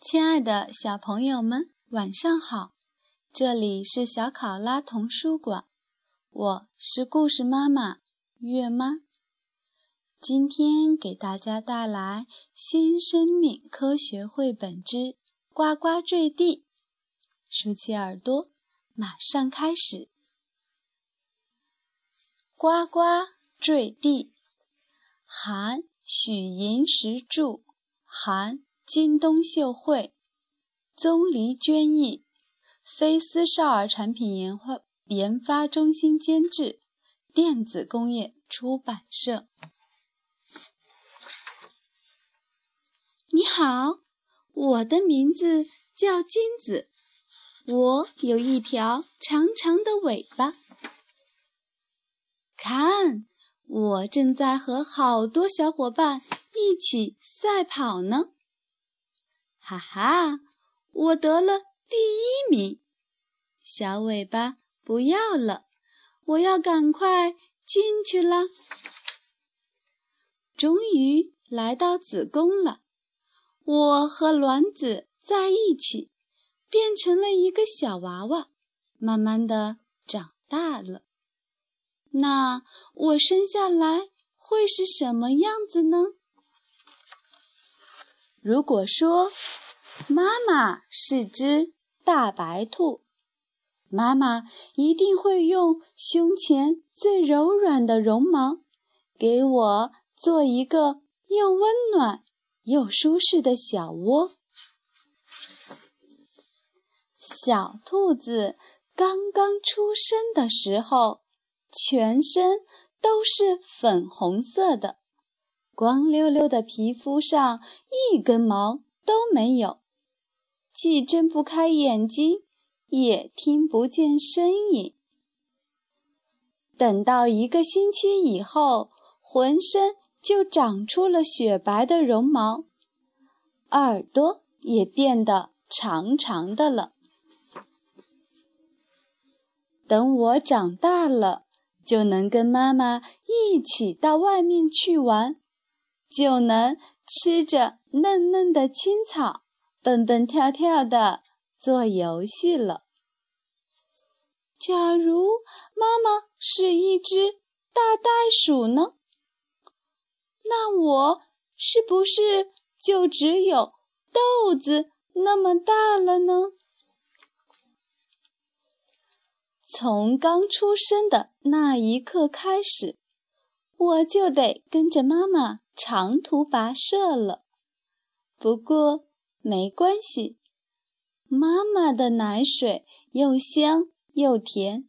亲爱的小朋友们，晚上好！这里是小考拉童书馆，我是故事妈妈月妈。今天给大家带来《新生命科学绘本之呱呱坠地》，竖起耳朵，马上开始。呱呱坠地，韩许银石著，韩金东秀绘，宗黎娟译，飞思少儿产品研发研发中心监制，电子工业出版社。你好，我的名字叫金子，我有一条长长的尾巴。看，我正在和好多小伙伴一起赛跑呢。哈哈，我得了第一名。小尾巴不要了，我要赶快进去了。终于来到子宫了。我和卵子在一起，变成了一个小娃娃，慢慢的长大了。那我生下来会是什么样子呢？如果说妈妈是只大白兔，妈妈一定会用胸前最柔软的绒毛，给我做一个又温暖。又舒适的小窝。小兔子刚刚出生的时候，全身都是粉红色的，光溜溜的皮肤上一根毛都没有，既睁不开眼睛，也听不见声音。等到一个星期以后，浑身。就长出了雪白的绒毛，耳朵也变得长长的了。等我长大了，就能跟妈妈一起到外面去玩，就能吃着嫩嫩的青草，蹦蹦跳跳的做游戏了。假如妈妈是一只大袋鼠呢？那我是不是就只有豆子那么大了呢？从刚出生的那一刻开始，我就得跟着妈妈长途跋涉了。不过没关系，妈妈的奶水又香又甜，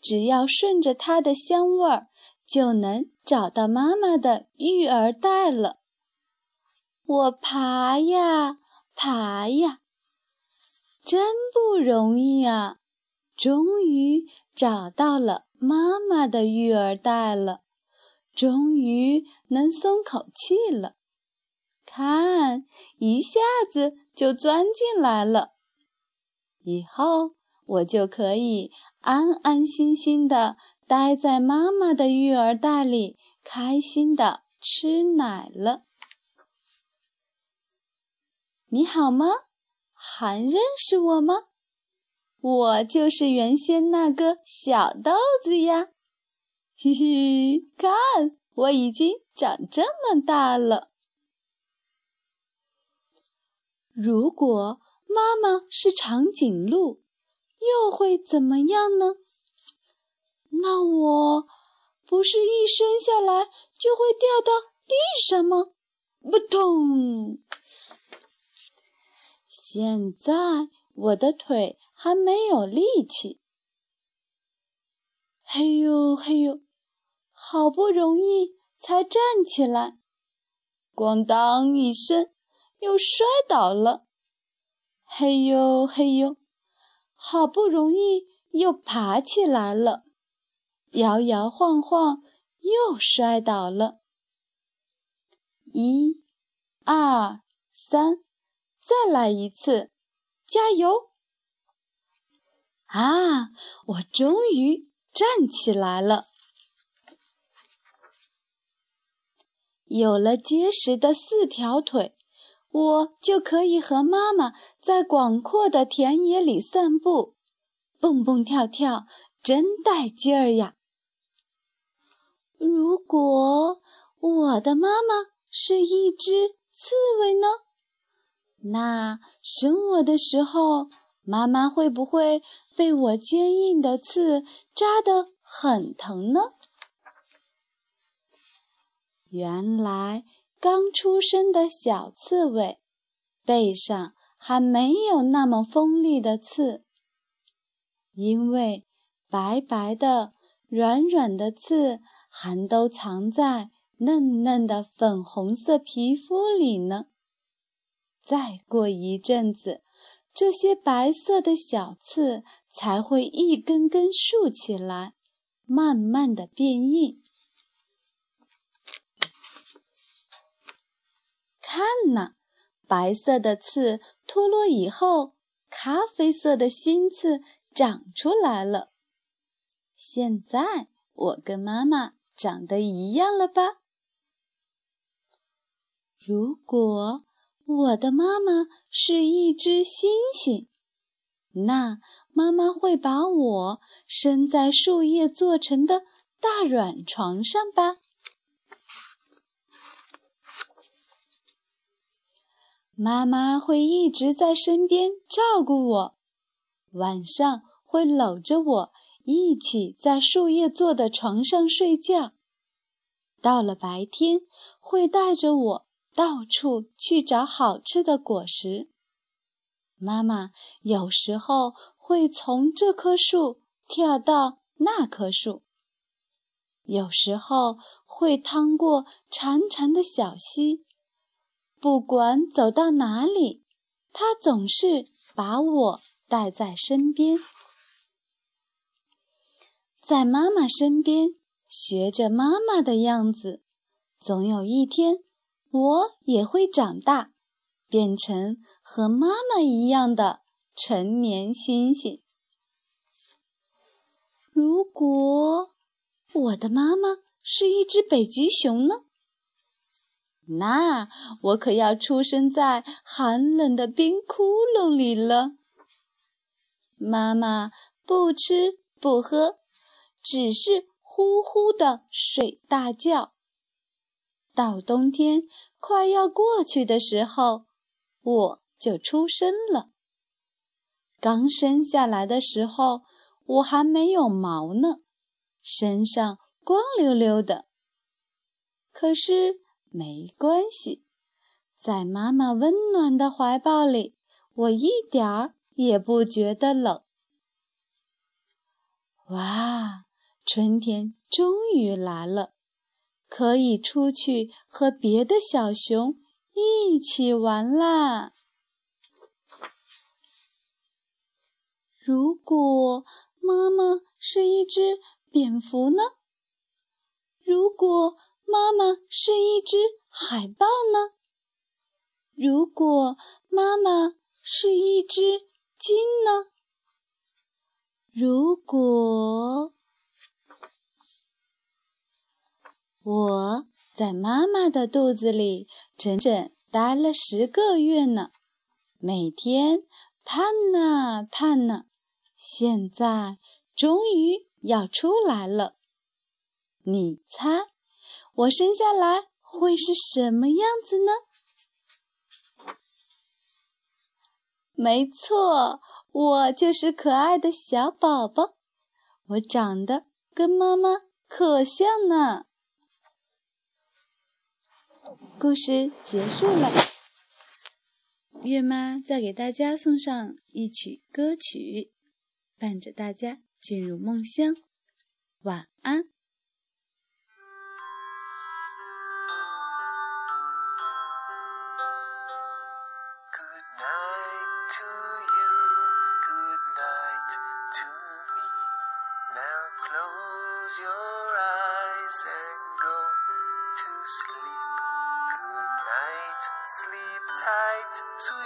只要顺着它的香味儿。就能找到妈妈的育儿袋了。我爬呀爬呀，真不容易啊！终于找到了妈妈的育儿袋了，终于能松口气了。看，一下子就钻进来了。以后我就可以安安心心的。待在妈妈的育儿袋里，开心的吃奶了。你好吗？还认识我吗？我就是原先那个小豆子呀！嘿嘿，看，我已经长这么大了。如果妈妈是长颈鹿，又会怎么样呢？那我不是一生下来就会掉到地上吗？扑通！现在我的腿还没有力气。嘿呦嘿呦，好不容易才站起来，咣当一声又摔倒了。嘿呦嘿呦，好不容易又爬起来了。摇摇晃晃，又摔倒了。一、二、三，再来一次，加油！啊，我终于站起来了。有了结实的四条腿，我就可以和妈妈在广阔的田野里散步，蹦蹦跳跳，真带劲儿呀！如果我的妈妈是一只刺猬呢？那生我的时候，妈妈会不会被我坚硬的刺扎得很疼呢？原来刚出生的小刺猬背上还没有那么锋利的刺，因为白白的、软软的刺还都藏在嫩嫩的粉红色皮肤里呢。再过一阵子，这些白色的小刺才会一根根竖起来，慢慢的变硬。看呐，白色的刺脱落以后，咖啡色的新刺长出来了。现在我跟妈妈长得一样了吧？如果。我的妈妈是一只猩猩，那妈妈会把我生在树叶做成的大软床上吧？妈妈会一直在身边照顾我，晚上会搂着我一起在树叶做的床上睡觉，到了白天会带着我。到处去找好吃的果实。妈妈有时候会从这棵树跳到那棵树，有时候会趟过潺潺的小溪。不管走到哪里，她总是把我带在身边，在妈妈身边学着妈妈的样子。总有一天。我也会长大，变成和妈妈一样的成年猩猩。如果我的妈妈是一只北极熊呢？那我可要出生在寒冷的冰窟窿里了。妈妈不吃不喝，只是呼呼的睡大觉。到冬天快要过去的时候，我就出生了。刚生下来的时候，我还没有毛呢，身上光溜溜的。可是没关系，在妈妈温暖的怀抱里，我一点儿也不觉得冷。哇，春天终于来了！可以出去和别的小熊一起玩啦！如果妈妈是一只蝙蝠呢？如果妈妈是一只海豹呢？如果妈妈是一只鲸呢？如果……我在妈妈的肚子里整整待了十个月呢，每天盼呐盼呐，现在终于要出来了。你猜，我生下来会是什么样子呢？没错，我就是可爱的小宝宝。我长得跟妈妈可像呢。故事结束了，月妈再给大家送上一曲歌曲，伴着大家进入梦乡。晚安。Close your eyes and go. to